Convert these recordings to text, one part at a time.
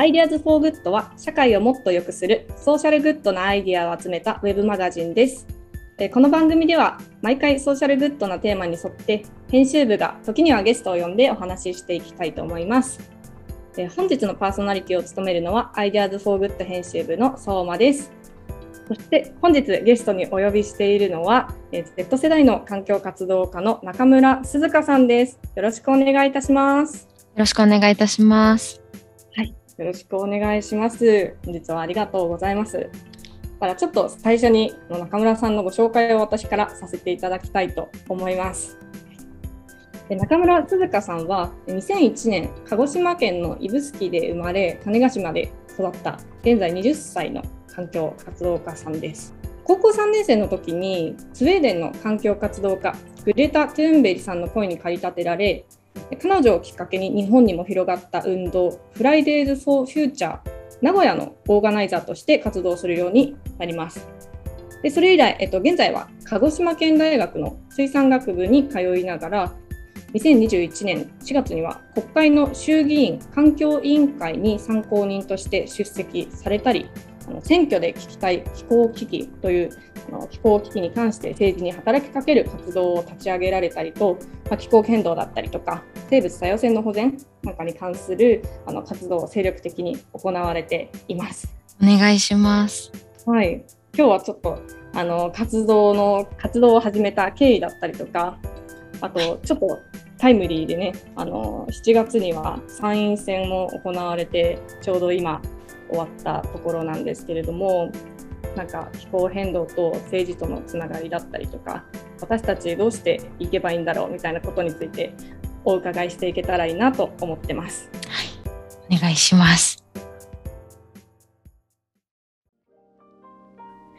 IDEAS FOR GOOD は社会をもっと良くするソーシャルグッドなアイデアを集めたウェブマガジンです。この番組では毎回ソーシャルグッドなテーマに沿って編集部が時にはゲストを呼んでお話ししていきたいと思います。本日のパーソナリティを務めるのは IDEAS FOR GOOD 編集部の相馬です。そして本日ゲストにお呼びしているのは Z 世代の環境活動家の中村涼夏さんです。よろしくお願いいたします。よろしくお願いいたします。よろしくお願いします。本日はありがとうございます。からちょっと最初に中村さんのご紹介を私からさせていただきたいと思います。中村鈴香さんは2001年鹿児島県の指宿で生まれ種子島で育った現在20歳の環境活動家さんです。高校3年生の時にスウェーデンの環境活動家グレタ・トゥーンベリさんの声に駆り立てられ彼女をきっかけに日本にも広がった運動フライデーズ・フォー・フューチャー名古屋のオーガナイザーとして活動するようになります。でそれ以来、えっと、現在は鹿児島大学の水産学部に通いながら2021年4月には国会の衆議院環境委員会に参考人として出席されたりあの選挙で聞きたい気候危機というあの気候危機に関して政治に働きかける活動を立ち上げられたりと、まあ、気候変動だったりとか生物多様性の保全なんかに関するあの活動を精力的に行われています。お願いします。はい、今日はちょっとあの活動の活動を始めた経緯だったりとか、あとちょっとタイムリーでね、あの7月には参院選も行われて、ちょうど今終わったところなんですけれども、なんか気候変動と政治とのつながりだったりとか、私たちどうしていけばいいんだろうみたいなことについてお伺いしていけたらいいなと思ってます。はい、お願いします。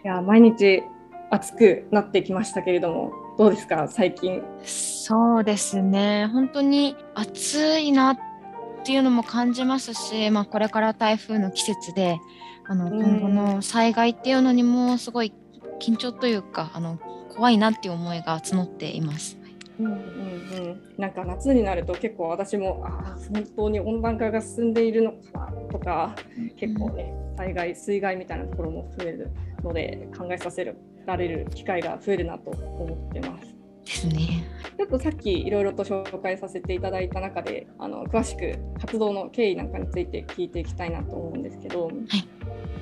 いや毎日暑くなってきましたけれどもどうですか？最近そうですね本当に暑いなっていうのも感じますし、まあ、これから台風の季節であの今後の災害っていうのにもすごい緊張というかあの怖いなっていう思いが募っています。うんうんうん、なんか夏になると結構私もあ本当に温暖化が進んでいるのかなとか、結構ね災害水害みたいなところも増えるので考えさせられる機会が増えるなと思ってます。ですね。ちょっとさっきいろいろと紹介させていただいた中であの詳しく活動の経緯なんかについて聞いていきたいなと思うんですけど、はい、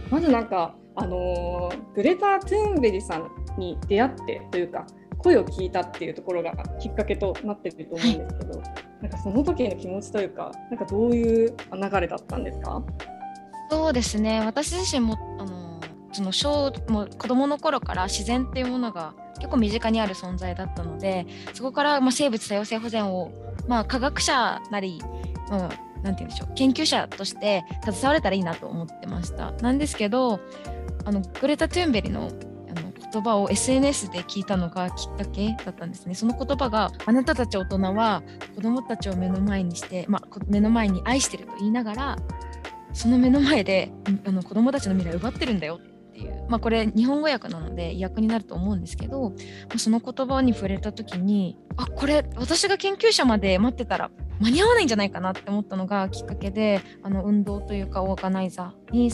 まずなんかあのグレタ・トゥーンベリさんに出会ってというか声を聞いたっていうところがきっかけとなってると思うんですけど、はい、なんかその時の気持ちというかなんかどういう流れだったんですか？そうですね。私自身もあのその小も子供の頃から自然っていうものが結構身近にある存在だったのでそこからま生物多様性保全をまあ科学者なり、まあ、なて言うんでしょう研究者として携われたらいいなと思ってましたなんですけどあのグレタ・トゥーンベリの言葉を SNS で聞いたのがきっかけだったんですね。その言葉があなたたち大人は子供たちを目の前にして、まあ、目の前に愛してると言いながらその目の前であの子供たちの未来を奪ってるんだよっていう、まあ、これ日本語訳なので訳になると思うんですけど、まあ、その言葉に触れた時にあこれ私が研究者まで待ってたら間に合わないんじゃないかなって思ったのがきっかけであの運動というかオーガナイザーに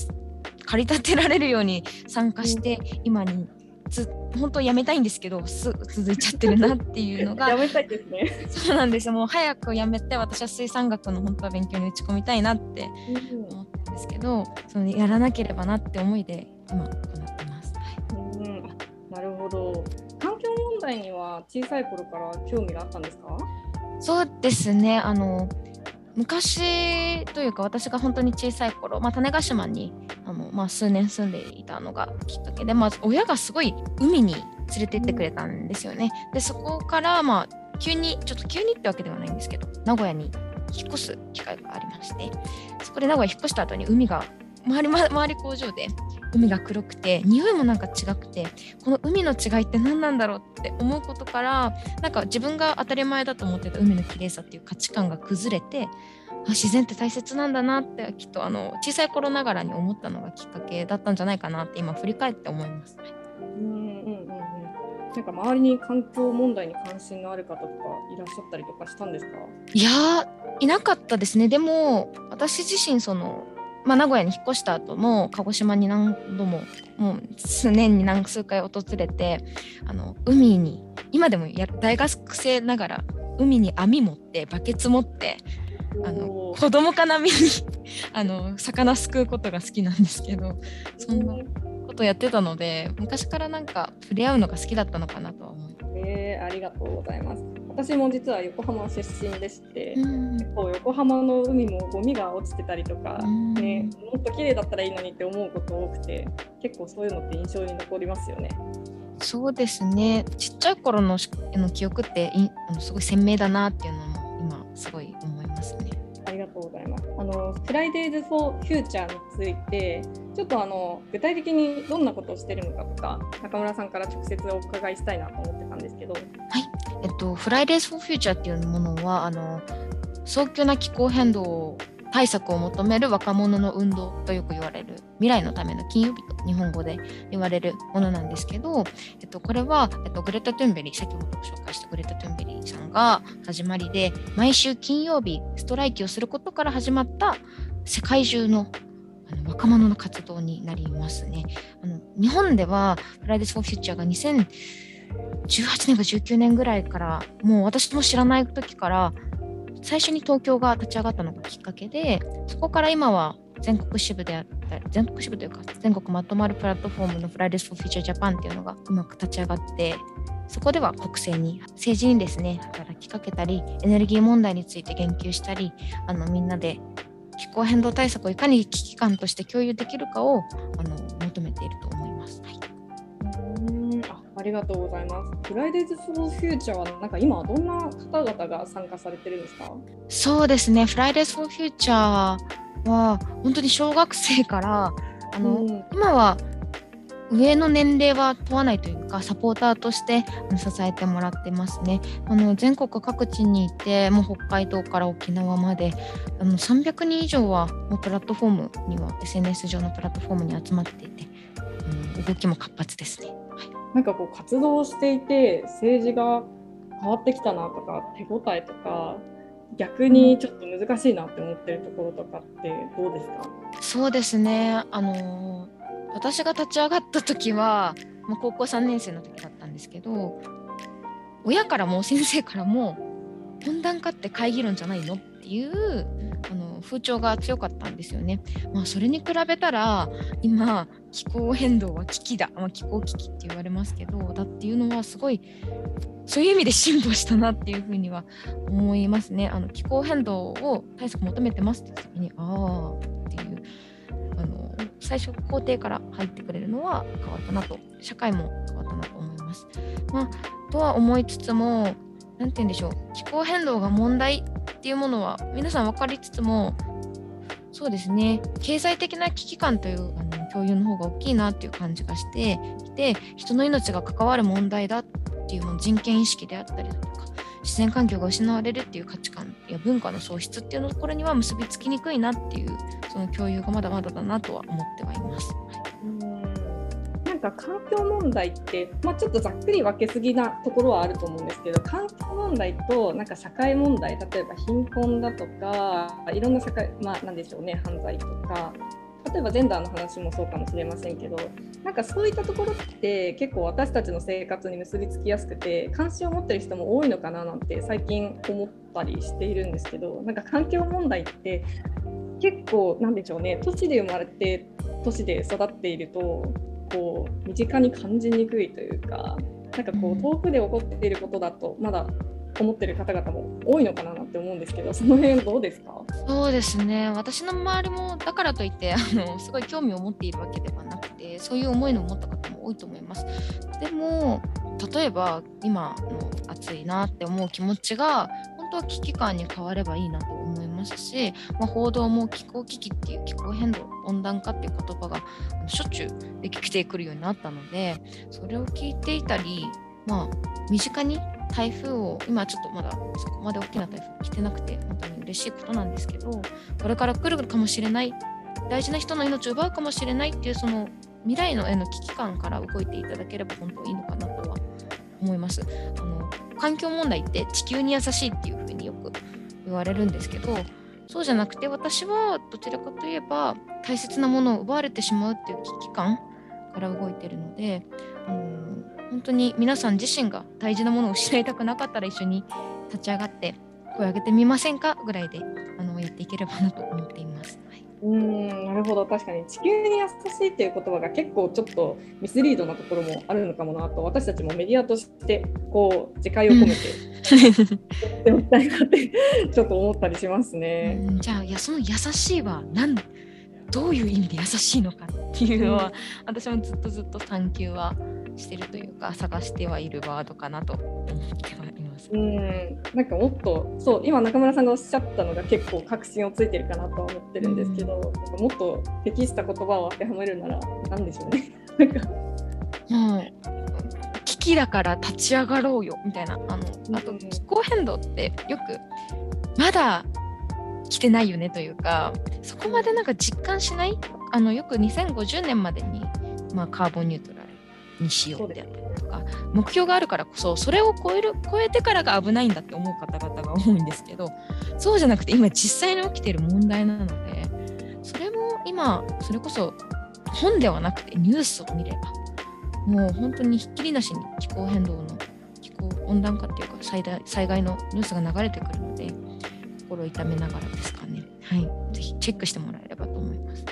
駆り立てられるように参加して今につ本当やめたいんですけどす続いちゃってるなっていうのがやめたいですね。そうなんですよ。もう早くやめて私は水産学の本当は勉強に打ち込みたいなって思ってるんですけど、そのやらなければなって思いで今行ってます。はい、うんなるほど環境問題には小さい頃から興味があったんですか？そうですねあの昔というか私が本当に小さい頃、まあ、種子島にあの、まあ、数年住んでいたのがきっかけで、まあ、親がすごい海に連れてってくれたんですよね。でそこからまあ急にちょっと急にってわけではないんですけど名古屋に引っ越す機会がありましてそこで名古屋引っ越した後に海が周り周り工場で海が黒くて匂いもなんか違くてこの海の違いって何なんだろうって思うことからなんか自分が当たり前だと思ってた海の綺麗さっていう価値観が崩れてあ自然って大切なんだなってきっとあの小さい頃ながらに思ったのがきっかけだったんじゃないかなって今振り返って思います。うんうんうんなんか周りに環境問題に関心のある方とかいらっしゃったりとかしたんですか？いやいなかったですね。でも私自身そのまあ、名古屋に引っ越した後も鹿児島に何度ももう数年に何数回訪れてあの海に今でもや大学生ながら海に網持ってバケツ持ってあの子供かなみにあの魚すくうことが好きなんですけどそんなことやってたので昔からなんか触れ合うのが好きだったのかなとは思います。えー、ありがとうございます。私も実は横浜出身でして、うん、結構横浜の海もゴミが落ちてたりとか、うん、ね、もっと綺麗だったらいいのにって思うこと多くて結構そういうのって印象に残りますよね。そうですねちっちゃい頃のの記憶っていすごい鮮明だなっていうのも今すごい思いますね。ありがとうございます。あのフライデーズ・フォー・フューチャーについてちょっとあの具体的にどんなことをしているのかとか中村さんから直接お伺いしたいなと思ってたんですけど。はい、えっとフライデーズ・フォー・フューチャーっていうものはあの早急な気候変動対策を求める若者の運動とよく言われる未来のための金曜日と日本語で言われるものなんですけど、えっと、これは、えっと、グレタ・トゥンベリー先ほど紹介したグレタ・トゥンベリーさんが始まりで毎週金曜日ストライキをすることから始まった世界中のあの若者の活動になりますね。あの日本ではフライデーズ・フォー・フューチャーが2018年か19年ぐらいからもう私も知らない時から最初に東京が立ち上がったのがきっかけでそこから今は全国支部であったり全国支部というか全国まとまるプラットフォームの Fridays For Future Japan っていうのがうまく立ち上がってそこでは国政に政治にですね働きかけたりエネルギー問題について言及したりあのみんなで気候変動対策をいかに危機感として共有できるかをあの求めていると思います。はい。ありがとうございます。フライデーズ・フォー・フューチャーは、なんか今、どんな方々が参加されてるんですか？そうですね、フライデーズ・フォー・フューチャーは、本当に小学生から、あの、うん、今は上の年齢は問わないというかサポーターとして支えてもらってますね。あの全国各地にいてもう北海道から沖縄まであの300人以上はもうプラットフォームには SNS 上のプラットフォームに集まっていて、うん、動きも活発ですね。なんかこう活動していて政治が変わってきたなとか手応えとか逆にちょっと難しいなって思ってるところとかってどうですか？そうですね。あの私が立ち上がった時は、まあ、高校3年生の時だったんですけど親からも先生からも温暖化って会議論じゃないの？っていうあの風潮が強かったんですよね。まあ、それに比べたら今気候変動は危機だ、まあ、気候危機って言われますけどだっていうのはすごいそういう意味で進歩したなっていうふうには思いますね。あの気候変動を対策求めてますって時にああっていうあの最初工程から入ってくれるのは変わったなと社会も変わったなと思います。まあ、とは思いつつも何て言うんでしょう気候変動が問題っていうものは皆さん分かりつつもそうですね経済的な危機感というあの共有の方が大きいなっていう感じがしていて人の命が関わる問題だっていうの人権意識であったりだとか自然環境が失われるっていう価値観や文化の喪失っていうのところには結びつきにくいなっていうその共有がまだまだだなとは思ってはいます。なんか環境問題って、まあ、ちょっとざっくり分けすぎなところはあると思うんですけど環境問題となんか社会問題例えば貧困だとかいろんな社会まあなんでしょうね犯罪とか例えばジェンダーの話もそうかもしれませんけどなんかそういったところって結構私たちの生活に結びつきやすくて関心を持ってる人も多いのかななんて最近思ったりしているんですけどなんか環境問題って結構なんでしょうね都市で生まれて都市で育っているとこう身近に感じにくいというかなんかこう遠くで起こっていることだとまだ思ってる方々も多いのかなって思うんですけどその辺どうですか？そうですね。私の周りもだからといってあのすごい興味を持っているわけではなくてそういう思いの持った方も多いと思います。でも例えば今の暑いなって思う気持ちが本当は危機感に変わればいいなと思いますし、まあ、報道も気候危機っていう気候変動温暖化っていう言葉がしょっちゅう出てきてくるようになったのでそれを聞いていたり、まあ、身近に台風を今ちょっとまだそこまで大きな台風来てなくて本当に嬉しいことなんですけどこれから来るかもしれない大事な人の命を奪うかもしれないっていうその未来のへの危機感から動いていただければ本当いいのかなとは思います。あの環境問題って地球に優しいっていうふうによく言われるんですけどそうじゃなくて私はどちらかといえば大切なものを奪われてしまうっていう危機感から動いてるので、うん、本当に皆さん自身が大事なものを失いたくなかったら一緒に立ち上がって声を上げてみませんか？ぐらいであのやっていければなと思っています。うんなるほど。確かに地球に優しいっていう言葉が結構ちょっとミスリードなところもあるのかもなと私たちもメディアとしてこう自戒を込めてやっておきたいなって ちょっと思ったりしますね。じゃあいやその優しいは何？どういう意味で優しいのかっていうのは、うん、私もずっとずっと探求はしてるというか探してはいるワードかなと。思ってはいます。うん。なんかもっとそう今中村さんがおっしゃったのが結構確信をついてるかなとは思ってるんですけど、うん、もっと適した言葉を当てはめるなら何でしょうね。なんかもう危機だから立ち上がろうよみたいな。あのあと気候変動ってよくまだ来てないよねというかそこまでなんか実感しない？あのよく2050年までに、まあ、カーボンニュートラルにしようであったりとか目標があるからこそそれを超える超えてからが危ないんだって思う方々が多いんですけどそうじゃなくて今実際に起きている問題なのでそれも今それこそ本ではなくてニュースを見ればもう本当にひっきりなしに気候変動の気候温暖化っていうか災災害のニュースが流れてくるので心を痛めながらですかね。はい、ぜひチェックしてもらえればと思います。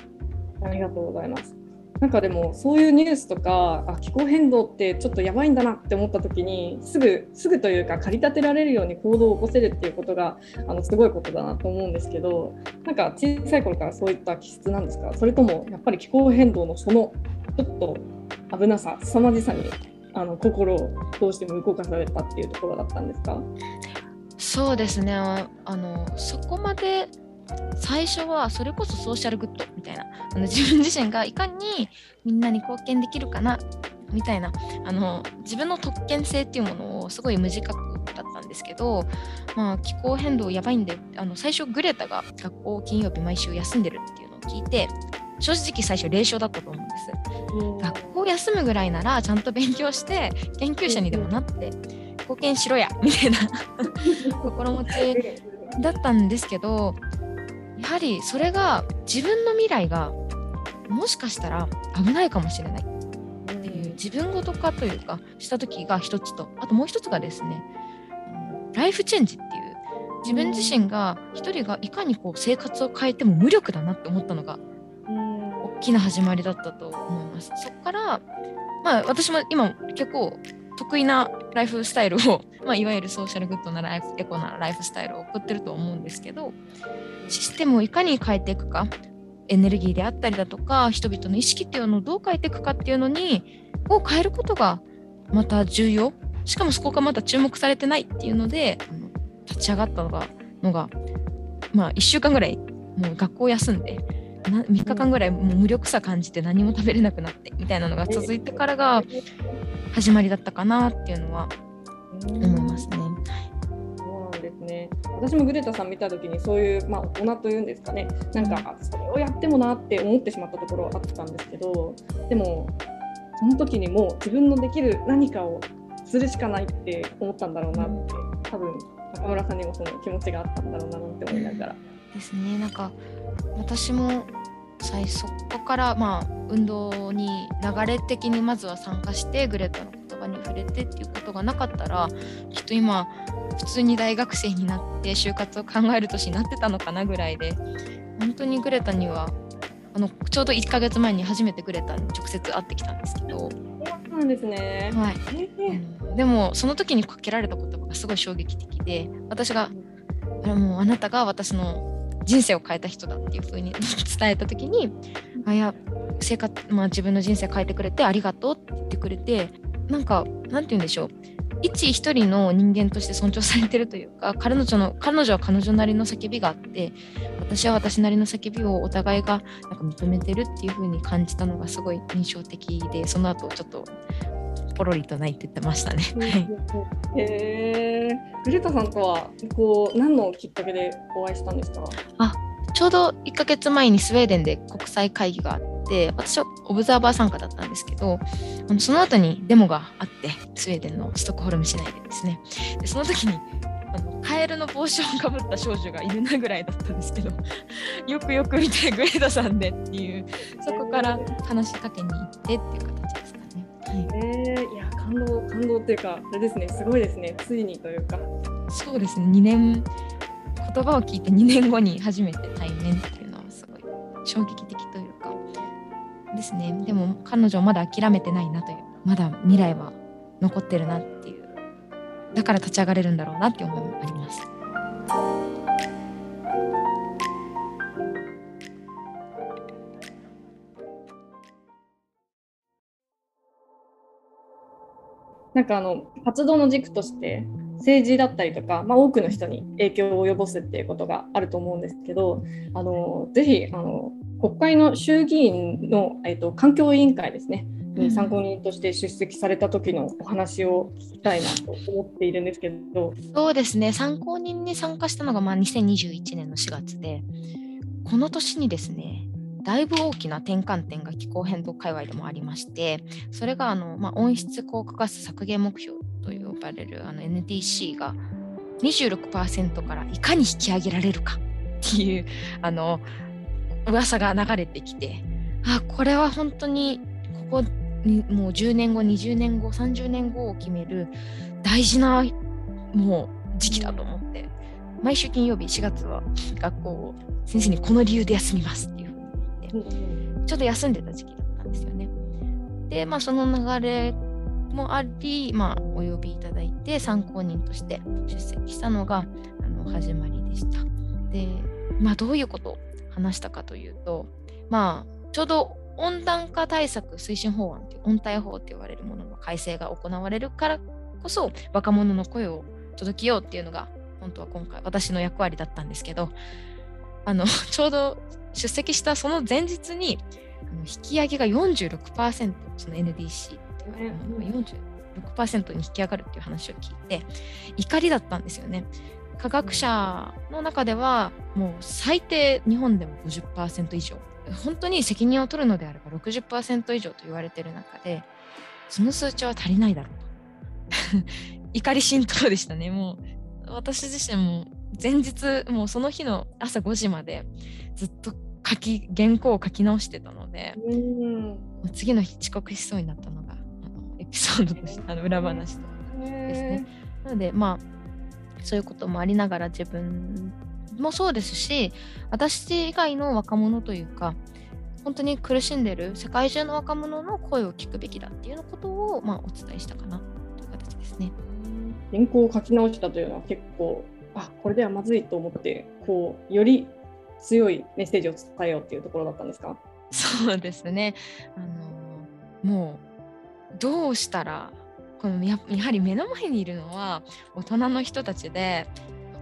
ありがとうございます。なんかでもそういうニュースとかあ気候変動ってちょっとやばいんだなって思った時にすぐすぐというか駆り立てられるように行動を起こせるっていうことがあのすごいことだなと思うんですけどなんか小さい頃からそういった気質なんですか？それともやっぱり気候変動のそのちょっと危なさ凄まじさにあの心をどうしても動かされたっていうところだったんですか？そうですね。あのそこまで最初はそれこそソーシャルグッドみたいな。あの自分自身がいかにみんなに貢献できるかなみたいな。あの自分の特権性っていうものをすごい無自覚だったんですけど、まあ、気候変動やばいんであの最初グレタが学校金曜日毎週休んでるっていうのを聞いて正直最初霊障だったと思うんです。学校休むぐらいならちゃんと勉強して研究者にでもなって貢献しろやみたいな。心持ちだったんですけどやはりそれが自分の未来がもしかしたら危ないかもしれない。っていう自分ごと化というかした時が一つと。あともう一つがですねライフチェンジっていう自分自身が一人がいかにこう生活を変えても無力だなって思ったのが大きな始まりだったと思います。そこからまあ私も今結構得意なライフスタイルを、まあ、いわゆるソーシャルグッドなライフエコなライフスタイルを送ってると思うんですけどシステムをいかに変えていくかエネルギーであったりだとか人々の意識っていうのをどう変えていくかっていうのにを変えることがまた重要。しかもそこがまた注目されてないっていうので立ち上がったのがのが、まあ、1週間ぐらいもう学校休んで3日間ぐらいもう無力さ感じて何も食べれなくなってみたいなのが続いてからが始まりだったかなっていうのは思いますね。そうなんですね。私もグレタさん見た時にそういう、まあ、大人というんですかね。なんかそれをやってもなって思ってしまったところはあったんですけどでもその時にもう自分のできる何かをするしかないって思ったんだろうなって多分中村さんにもその気持ちがあったんだろうなって思いながら。ですね。なんか私も最そこからまあ運動に流れ的にまずは参加してグレタの言葉に触れてっていうことがなかったらきっと今普通に大学生になって就活を考える年になってたのかなぐらいで本当にグレタにはあのちょうど1ヶ月前に初めてグレタに直接会ってきたんですけど。そうなんですね、はい。うん、でもその時にかけられた言葉がすごい衝撃的で私があれもうあなたが私の人生を変えた人だっていう風に 伝えた時にあや生活、まあ、自分の人生変えてくれてありがとうって言ってくれてなんかなんて言うんでしょう。一一人の人間として尊重されてるというか彼女の彼女は彼女なりの叫びがあって私は私なりの叫びをお互いがなんか認めてるっていう風に感じたのがすごい印象的でその後ちょっとポロリと泣いてってましたね。へえグレタさんとはこう何のきっかけでお会いしたんですか？あちょうど1か月前にスウェーデンで国際会議があって私はオブザーバー参加だったんですけどあのその後にデモがあってスウェーデンのストックホルム市内でですね。でその時にあのカエルの帽子をかぶった少女がいるなぐらいだったんですけど よくよく見てグレータさんでっていうそこから話しかけに行ってっていう形ですかね。はい、えー、いや感動感動っていうかあれですね。すごいですね。ついにというか。そうですね。2年言葉を聞いて2年後に初めて対面っていうのはすごい衝撃的というかですね。でも彼女はまだ諦めてないなという。まだ未来は残ってるなっていう。だから立ち上がれるんだろうなって思いもあります。なんかあの活動の軸として政治だったりとか、まあ、多くの人に影響を及ぼすっていうことがあると思うんですけどあのぜひあの国会の衆議院の、えっと、環境委員会ですねに参考人として出席された時のお話を聞きたいなと思っているんですけど。そうですね。参考人に参加したのがまあ2021年の4月でこの年にですねだいぶ大きな転換点が気候変動界隈でもありましてそれがあの、まあ、温室効果ガス削減目標と呼ばれるあの NDC が26%からいかに引き上げられるかっていうあの噂が流れてきてあこれは本当にここにもう10年後20年後30年後を決める大事なもう時期だと思って毎週金曜日4月は学校を先生にこの理由で休みますっていうふうに言ってちょうど休んでた時期だったんですよね。でまあその流れもあり、まあ、お呼びいただいて参考人として出席したのがあの始まりでした。で、まあ、どういうことを話したかというと、まあ、ちょうど温暖化対策推進法案という温帯法と言われるものの改正が行われるからこそ若者の声を届けようっていうのが本当は今回私の役割だったんですけどあの ちょうど出席したその前日にあの引き上げが46%その NDC と言われるものが46%に引き上がるっていう話を聞いて怒りだったんですよね。科学者の中ではもう最低日本でも50%以上。本当に責任を取るのであれば60%以上と言われている中でその数値は足りないだろうと。怒り浸透でしたね。もう私自身も前日もうその日の朝5時までずっと書き原稿を書き直してたので次の日遅刻しそうになったのピソードとしてあの裏話とですね。なのでまあそういうこともありながら自分もそうですし私以外の若者というか本当に苦しんでる世界中の若者の声を聞くべきだっていうことを、まあ、お伝えしたかなという形ですね。原稿を書き直したというのは結構あこれではまずいと思ってこうより強いメッセージを伝えようっていうところだったんですか？そうですねあのもうどうしたらこのややはり目の前にいるのは大人の人たちで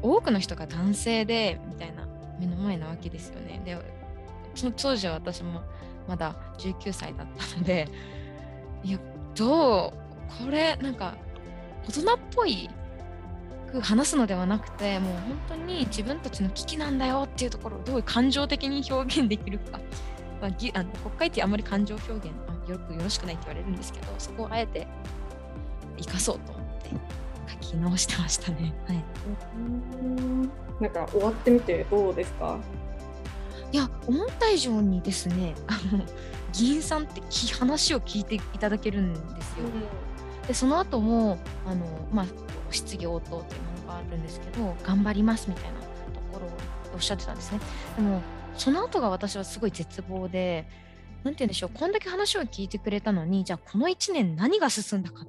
多くの人が男性でみたいな目の前なわけですよね。でその当時は私もまだ19歳だったのでいやどうこれなんか大人っぽいく話すのではなくてもう本当に自分たちの危機なんだよっていうところをどう感情的に表現できるか、まあ、あの国会ってあまり感情表現よくよろしくないって言われるんですけどそこをあえて生かそうと思って書き直してましたね。はい、なんか終わってみてどうですか？いや思った以上にですねあの議員さんって話を聞いていただけるんですよ。うん、でその後もあの、まあ、質疑応答というものがあるんですけど頑張りますみたいなところをおっしゃってたんですね。でもその後が私はすごい絶望でなんて言うんでしょう、こんだけ話を聞いてくれたのに、じゃあこの1年何が進んだかっ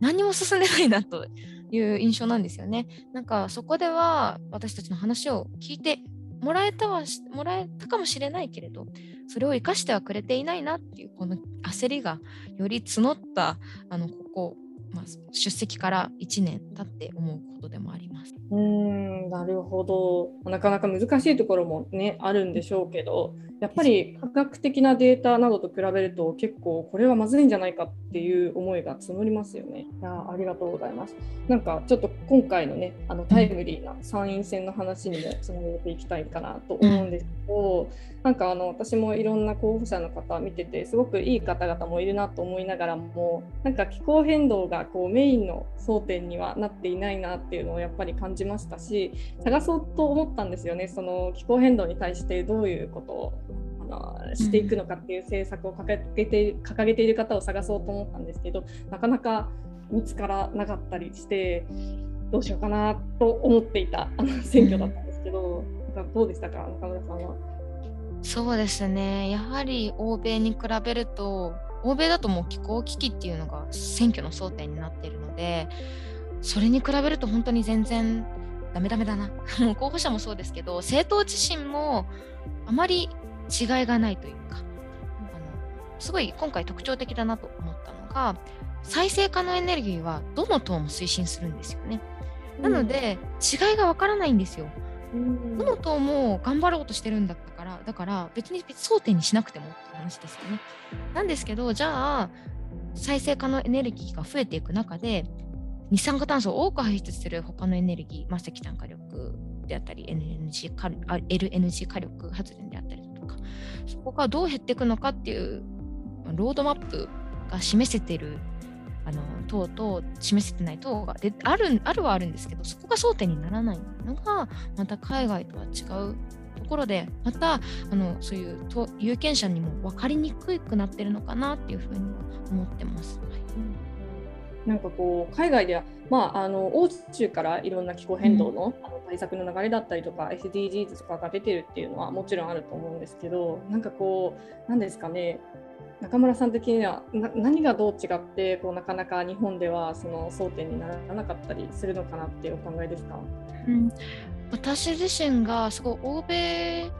何も進んでないなという印象なんですよね。なんかそこでは私たちの話を聞いてもらえたはもらえたかもしれないけれど、それを生かしてはくれていないなっていうこの焦りがより募ったあのここ、まあ、出席から1年経って思うことでもあります。うんなるほどなかなか難しいところもねあるんでしょうけどやっぱり科学的なデータなどと比べると結構これはまずいんじゃないかっていう思いが募りますよね。いやありがとうございます。なんかちょっと今回のねあのタイムリーな参院選の話にもつなげていきたいかなと思うんですけど、なんかあの私もいろんな候補者の方見ててすごくいい方々もいるなと思いながらもなんか気候変動がこうメインの争点にはなっていないなっていうのをやっぱり感じましたし探そうと思ったんですよねその気候変動に対してどういうことをあのしていくのかっていう政策を掲げて掲げている方を探そうと思ったんですけどなかなか見つからなかったりしてどうしようかなと思っていたあの選挙だったんですけど、どうでしたか？中村さんは。そうですねやはり欧米に比べると欧米だともう気候危機っていうのが選挙の争点になっているのでそれに比べると本当に全然ダメダメだな 候補者もそうですけど政党自身もあまり違いがないというかあのすごい今回特徴的だなと思ったのが再生可能エネルギーはどの党も推進するんですよね。なので、違いがわからないんですよ。どの党も頑張ろうとしてるんだったからだから別に争点にしなくてもって話ですよね。なんですけどじゃあ再生可能エネルギーが増えていく中で二酸化炭素を多く排出する他のエネルギー、まあ、石炭火力であったり NG 火 LNG 火力発電であったりとかそこがどう減っていくのかっていうロードマップが示せてるあの党と示せてない党がであるあるはあるんですけどそこが争点にならないのがまた海外とは違うところでまたあのそういう有権者にも分かりにくくなってるのかなっていうふうに思ってます。はいなんかこう海外では、まあ、あの欧州からいろんな気候変動の,、対策の流れだったりとか SDGs とかが出てるっていうのはもちろんあると思うんですけどなんかこうなんですかね中村さん的には何がどう違ってこうなかなか日本ではその争点にならなかったりするのかなってお考えですか、うん、私自身がすごい欧米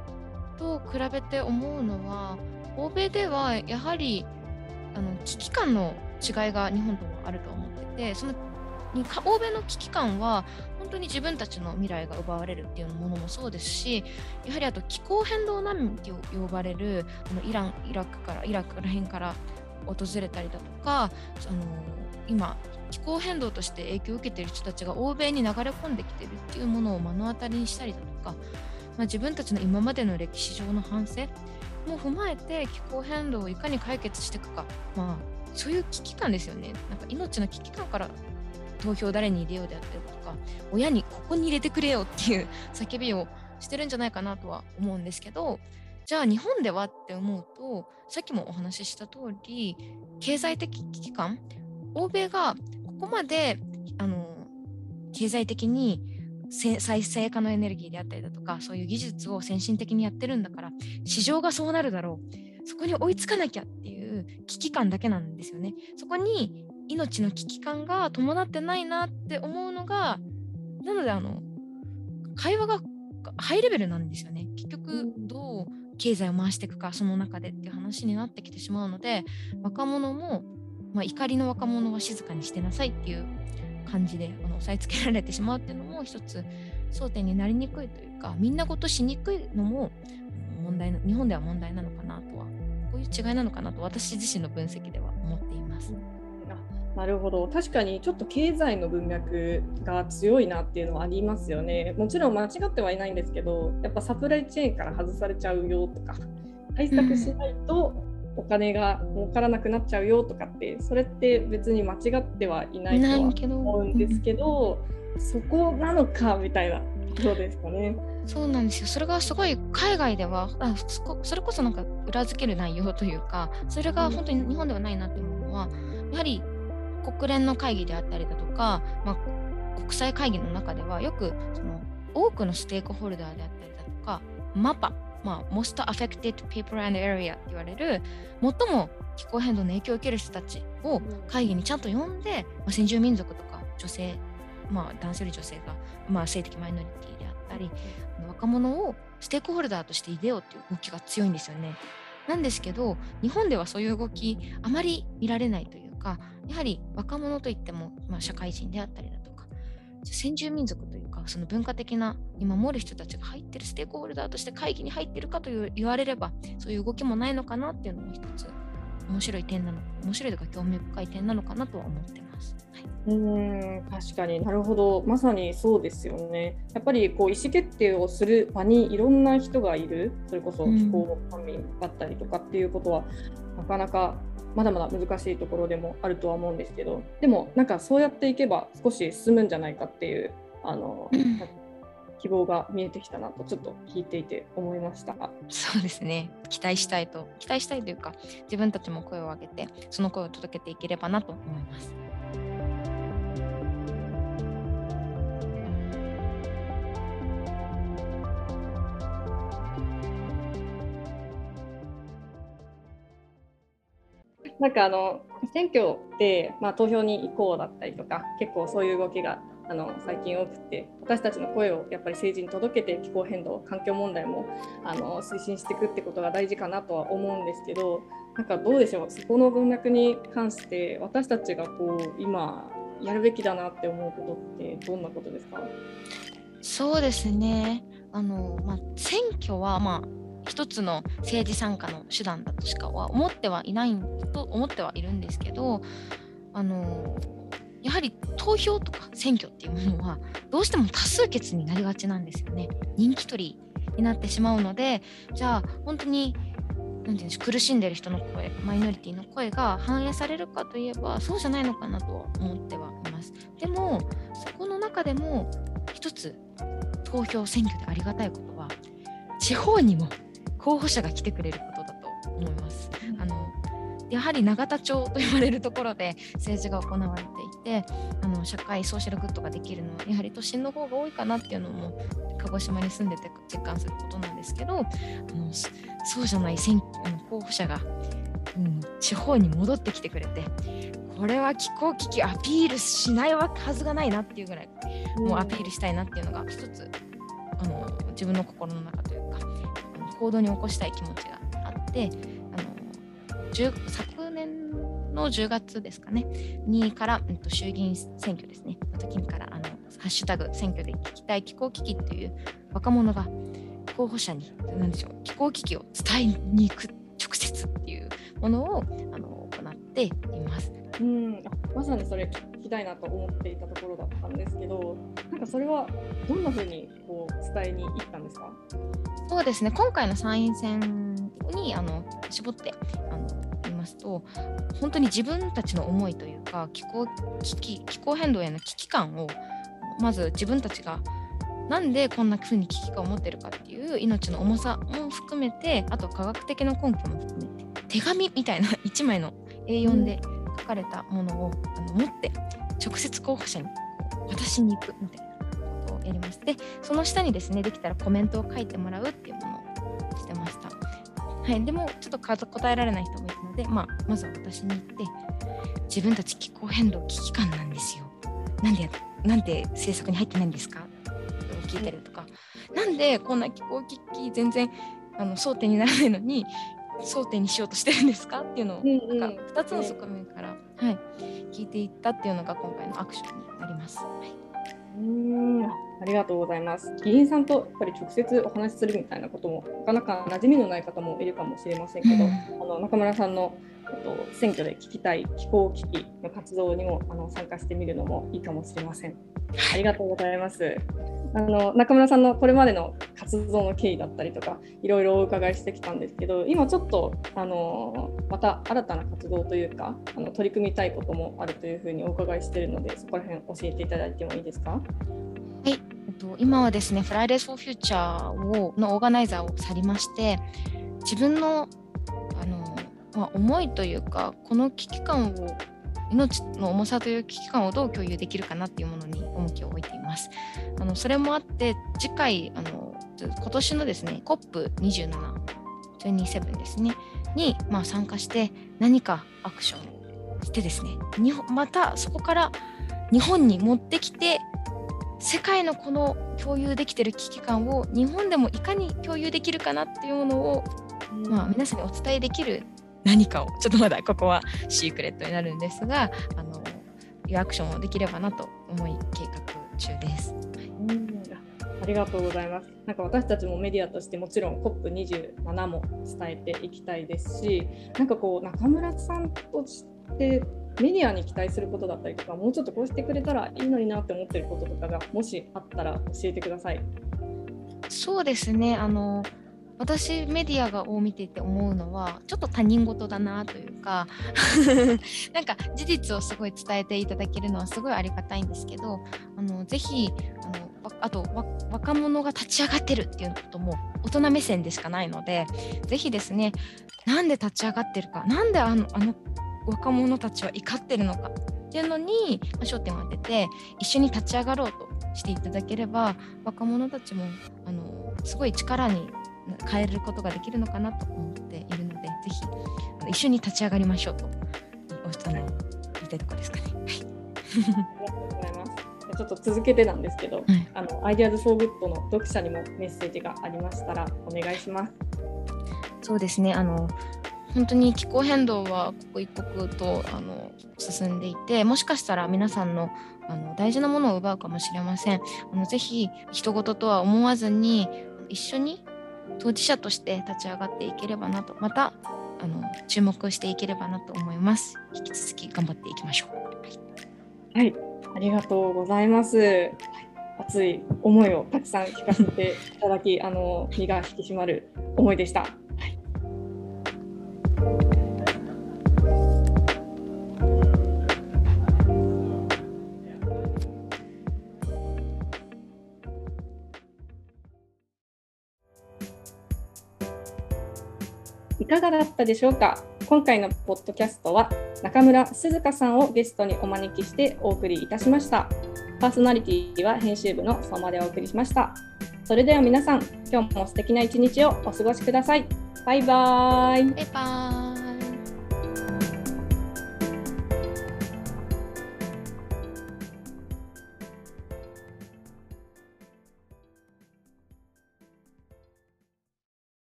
と比べて思うのは欧米ではやはりあの危機感の違いが日本ともあると思っててその欧米の危機感は本当に自分たちの未来が奪われるっていうものもそうですしやはりあと気候変動難民と呼ばれるあのイランイラクからイラクら辺から訪れたりだとかあの今気候変動として影響を受けている人たちが欧米に流れ込んできているっていうものを目の当たりにしたりだとか、まあ、自分たちの今までの歴史上の反省も踏まえて気候変動をいかに解決していくか、まあ、そういう危機感ですよね。なんか命の危機感から投票誰に入れようであったりとか親にここに入れてくれよっていう 叫びをしてるんじゃないかなとは思うんですけどじゃあ日本ではって思うとさっきもお話しした通り経済的危機感欧米がここまであの経済的に再生可能エネルギーであったりだとかそういう技術を先進的にやってるんだから市場がそうなるだろうそこに追いつかなきゃっていう危機感だけなんですよね。そこに命の危機感が伴ってないなって思うのがなのであの会話がハイレベルなんですよね結局どう経済を回していくかその中でっていう話になってきてしまうので若者も、まあ、怒りの若者は静かにしてなさいっていう感じであの押さえつけられてしまうっていうのも一つ争点になりにくいというかみんなごとしにくいのも問題日本では問題なのかなとはこういう違いなのかなと私自身の分析では。なるほど。確かにちょっと経済の文脈が強いなっていうのはありますよね。もちろん間違ってはいないんですけどやっぱサプライチェーンから外されちゃうよとか対策しないとお金が儲からなくなっちゃうよとかってそれって別に間違ってはいないとは思うんですけどそこなのかみたいなところですかね。そうなんですよ。それがすごい海外ではあそれこそなんか裏付ける内容というかそれが本当に日本ではないなって思うのはやはり国連の会議であったりだとか、まあ、国際会議の中ではよくその多くのステークホルダーであったりだとか MAPA、まあ、Most Affected People and Area って言われる最も気候変動の影響を受ける人たちを会議にちゃんと呼んで、まあ、先住民族とか女性、まあ、男性より女性が、まあ、性的マイノリティであったり若者をステークホルダーとしていでよっていう動きが強いんですよね。なんですけど日本ではそういう動きあまり見られないというかやはり若者といっても、まあ、社会人であったりだとか先住民族というかその文化的なに守る人たちが入ってるステークホルダーとして会議に入ってるかという言われればそういう動きもないのかなっていうのも一つ面白い点なの面白いとか興味深い点なのかなとは思ってます。はい、うん確かに。なるほど。まさにそうですよね。やっぱりこう意思決定をする場にいろんな人がいる。それこそ気候官民だったりとかっていうことは、うん、なかなかまだまだ難しいところでもあるとは思うんですけどでもなんかそうやっていけば少し進むんじゃないかっていうあの、希望が見えてきたなとちょっと聞いていて思いました。そうですね。期待したいと期待したいというか自分たちも声を上げてその声を届けていければなと思います。なんかあの選挙で、まあ、投票に行こうだったりとか結構そういう動きがあの最近多くて私たちの声をやっぱり政治に届けて気候変動環境問題もあの推進していくってことが大事かなとは思うんですけどなんかどうでしょうそこの文脈に関して私たちがこう今やるべきだなって思うことってどんなことですか？そうですね。あの、まあ、選挙は、まあ、一つの政治参加の手段だとしかは思ってはいないと思ってはいるんですけどあのやはり投票とか選挙っていうものはどうしても多数決になりがちなんですよね。人気取りになってしまうのでじゃあ本当になんていうんでしょう苦しんでる人の声マイノリティの声が反映されるかといえばそうじゃないのかなとは思ってはいます。でもそこの中でも一つ投票選挙でありがたいことは地方にも候補者が来てくれることだと思います。あのやはり永田町と呼ばれるところで政治が行われていてあの社会ソーシャルグッドができるのはやはり都心の方が多いかなっていうのも鹿児島に住んでて実感することなんですけどあのそうじゃない選候補者が、うん、地方に戻ってきてくれてこれは気候危機アピールしないはずがないなっていうぐらい、もうアピールしたいなっていうのが一つあの自分の心の中というか行動に起こしたい気持ちがあってあの昨年の10月ですかね。にから、うん、と衆議院選挙ですね。の時からあのハッシュタグ選挙で聞きたい気候危機っていう若者が候補者に何でしょう気候危機を伝えに行く直接っていうものをあの行っています。うん。まさにそれきたいなと思っていたところだったんですけどなんかそれはどんなふうにこう伝えに行ったんですか？そうですね。今回の参院選にあの絞ってあの言いますと本当に自分たちの思いというか気候危機気候変動への危機感をまず自分たちがなんでこんなふうに危機感を持ってるかっていう命の重さも含めてあと科学的な根拠も含めて手紙みたいな1枚の A4 で書かれたものをあの持って直接候補者に渡しに行くみたいなやりましてその下にですねできたらコメントを書いてもらうっていうものをしてました。はい、でもちょっと答えられない人もいるので、まあ、まずは私に言って自分たち気候変動危機感なんですよ。なんでなんで政策に入ってないんですか？って聞いてるとか、なんでこんな気候危機全然あの争点にならないのに争点にしようとしてるんですか？っていうのを、うんなんか2つの側面から、はい、聞いていったっていうのが今回のアクションになります。はいうんありがとうございます。議員さんとやっぱり直接お話しするみたいなこともなかなか馴染みのない方もいるかもしれませんけど、あの中村さんのと選挙で聞きたい気候危機の活動にもあの参加してみるのもいいかもしれません。ありがとうございます。あの中村さんのこれまでの活動の経緯だったりとかいろいろお伺いしてきたんですけど今ちょっとあのまた新たな活動というかあの取り組みたいこともあるというふうにお伺いしているのでそこら辺教えていただいてもいいですか？はい今はですね Fridays for Future をのオーガナイザーを去りまして自分の、まあ、思いというかこの危機感を命の重さという危機感をどう共有できるかなっていうものに重きを置いています。あのそれもあって次回あの今年のですね COP27 27ですねに、まあ、参加して何かアクションしてですね日本またそこから日本に持ってきて世界のこの共有できてる危機感を日本でもいかに共有できるかなっていうものを、まあ、皆さんにお伝えできる何かをちょっとまだここはシークレットになるんですがあのいうアクションをできればなと思い計画中です。うんありがとうございます。なんか私たちもメディアとしてもちろん COP27 も伝えていきたいですし、なんかこう中村さんとしてメディアに期待することだったりとか、もうちょっとこうしてくれたらいいのになって思ってることとかがもしあったら教えてください。そうですね。あの私メディアがを見ていて思うのはちょっと他人事だなというか なんか事実をすごい伝えていただけるのはすごいありがたいんですけどあのぜひあのあと若者が立ち上がってるっていうことも大人目線でしかないのでぜひですねなんで立ち上がってるかなんであのあの若者たちは怒ってるのかっていうのに焦点を当てて一緒に立ち上がろうとしていただければ若者たちもあのすごい力に変えることができるのかなと思っているのでぜひ一緒に立ち上がりましょうとあの言いたいところですかね。ありがとうございます。ちょっと続けてなんですけど、はい、あの IDEAS FOR GOOD の読者にもメッセージがありましたらお願いします。そうですね。あの本当に気候変動は刻一刻とあの進んでいてもしかしたら皆さんのあの大事なものを奪うかもしれませんあのぜひ人事とは思わずに一緒に当事者として立ち上がっていければなとまたあの注目していければなと思います。引き続き頑張っていきましょう。はい、ありがとうございます。熱い思いをたくさん聞かせていただきあの身が引き締まる思いでした。かがだったでしょうか？今回のポッドキャストは中村鈴香さんをゲストにお招きしてお送りいたしました。パーソナリティは編集部の相馬でお送りしました。それでは皆さん今日も素敵な一日をお過ごしください。バイバイ。バイバイ。